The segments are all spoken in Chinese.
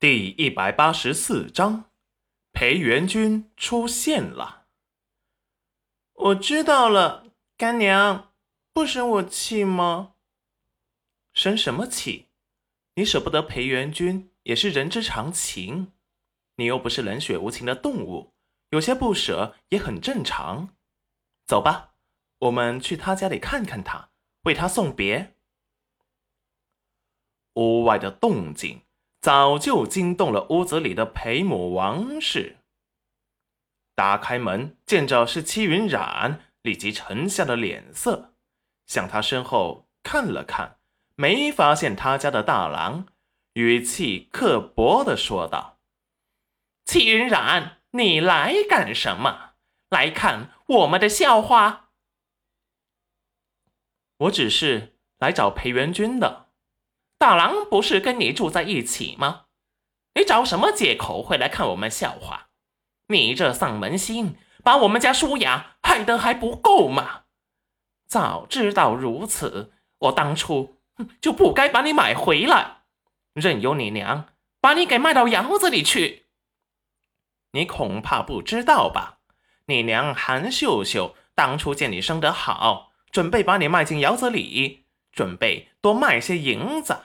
第一百八十四章，裴元君出现了。我知道了，干娘，不生我气吗？生什么气？你舍不得裴元君也是人之常情。你又不是冷血无情的动物，有些不舍也很正常。走吧，我们去他家里看看他，为他送别。屋外的动静。早就惊动了屋子里的裴母王氏。打开门，见着是戚云染，立即沉下了脸色，向他身后看了看，没发现他家的大郎，语气刻薄的说道：“戚云染，你来干什么？来看我们的笑话？我只是来找裴元君的。”大郎不是跟你住在一起吗？你找什么借口会来看我们笑话？你这丧门星，把我们家舒雅害得还不够吗？早知道如此，我当初就不该把你买回来，任由你娘把你给卖到窑子里去。你恐怕不知道吧？你娘韩秀秀当初见你生得好，准备把你卖进窑子里，准备多卖些银子。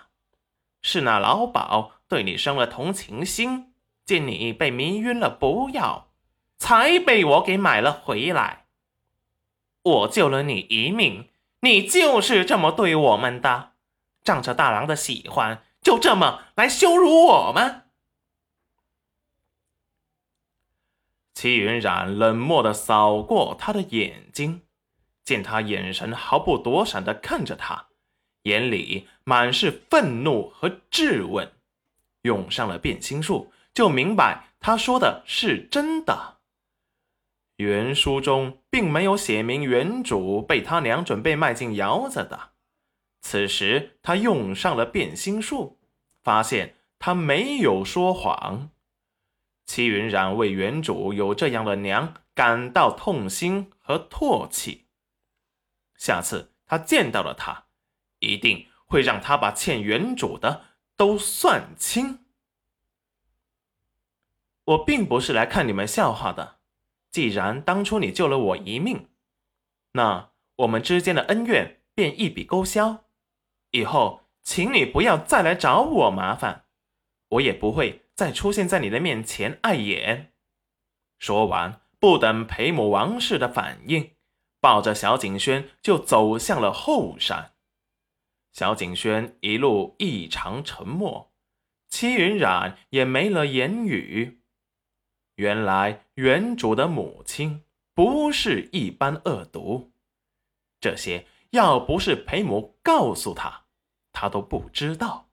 是那老鸨对你生了同情心，见你被迷晕了不要，才被我给买了回来。我救了你一命，你就是这么对我们的，仗着大郎的喜欢，就这么来羞辱我们。齐云染冷漠的扫过他的眼睛，见他眼神毫不躲闪的看着他。眼里满是愤怒和质问，用上了变心术，就明白他说的是真的。原书中并没有写明原主被他娘准备卖进窑子的。此时他用上了变心术，发现他没有说谎。齐云染为原主有这样的娘感到痛心和唾弃。下次他见到了他。一定会让他把欠原主的都算清。我并不是来看你们笑话的。既然当初你救了我一命，那我们之间的恩怨便一笔勾销。以后，请你不要再来找我麻烦，我也不会再出现在你的面前碍眼。说完，不等裴母王氏的反应，抱着小景轩就走向了后山。小景轩一路异常沉默，戚云染也没了言语。原来原主的母亲不是一般恶毒，这些要不是裴母告诉他，他都不知道。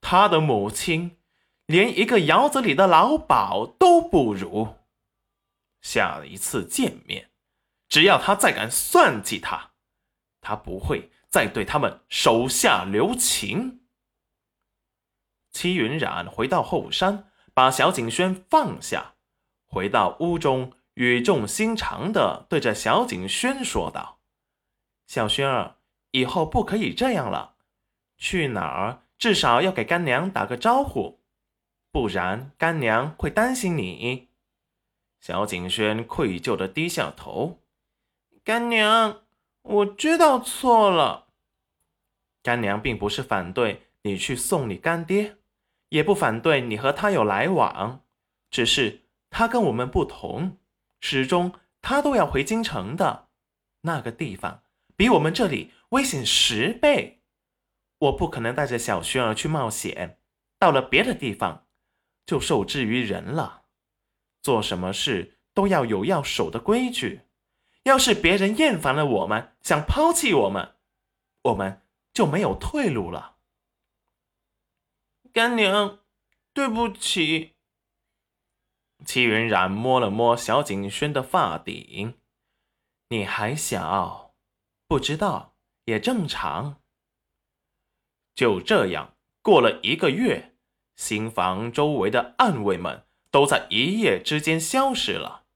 他的母亲连一个窑子里的老鸨都不如。下一次见面，只要他再敢算计他，他不会。再对他们手下留情。戚云染回到后山，把小景轩放下，回到屋中，语重心长的对着小景轩说道：“小轩儿，以后不可以这样了，去哪儿至少要给干娘打个招呼，不然干娘会担心你。”小景轩愧疚的低下头：“干娘。”我知道错了，干娘并不是反对你去送你干爹，也不反对你和他有来往，只是他跟我们不同，始终他都要回京城的，那个地方比我们这里危险十倍，我不可能带着小轩儿去冒险，到了别的地方就受制于人了，做什么事都要有要守的规矩。要是别人厌烦了我们，想抛弃我们，我们就没有退路了。干娘，对不起。戚云染摸了摸小景轩的发顶，你还小，不知道也正常。就这样过了一个月，新房周围的暗卫们都在一夜之间消失了。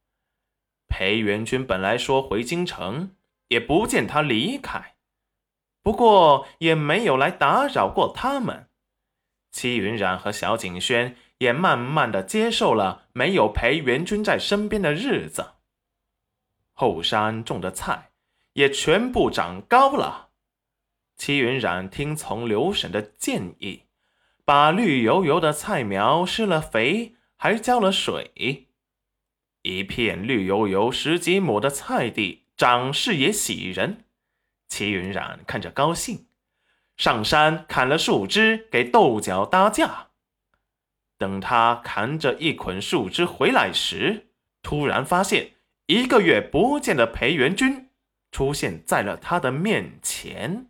裴元君本来说回京城，也不见他离开，不过也没有来打扰过他们。戚云染和小景轩也慢慢的接受了没有裴元君在身边的日子。后山种的菜也全部长高了。齐云冉听从刘婶的建议，把绿油油的菜苗施了肥，还浇了水。一片绿油油十几亩的菜地，长势也喜人。齐云冉看着高兴，上山砍了树枝给豆角搭架。等他扛着一捆树枝回来时，突然发现一个月不见的裴元君出现在了他的面前。